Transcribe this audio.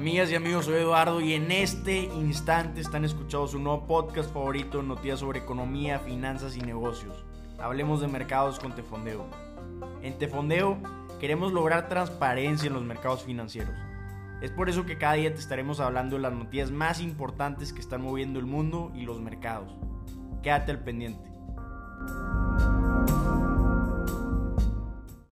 Amigas y amigos, soy Eduardo y en este instante están escuchando su nuevo podcast favorito, noticias sobre economía, finanzas y negocios. Hablemos de mercados con Tefondeo. En Tefondeo queremos lograr transparencia en los mercados financieros. Es por eso que cada día te estaremos hablando de las noticias más importantes que están moviendo el mundo y los mercados. Quédate al pendiente.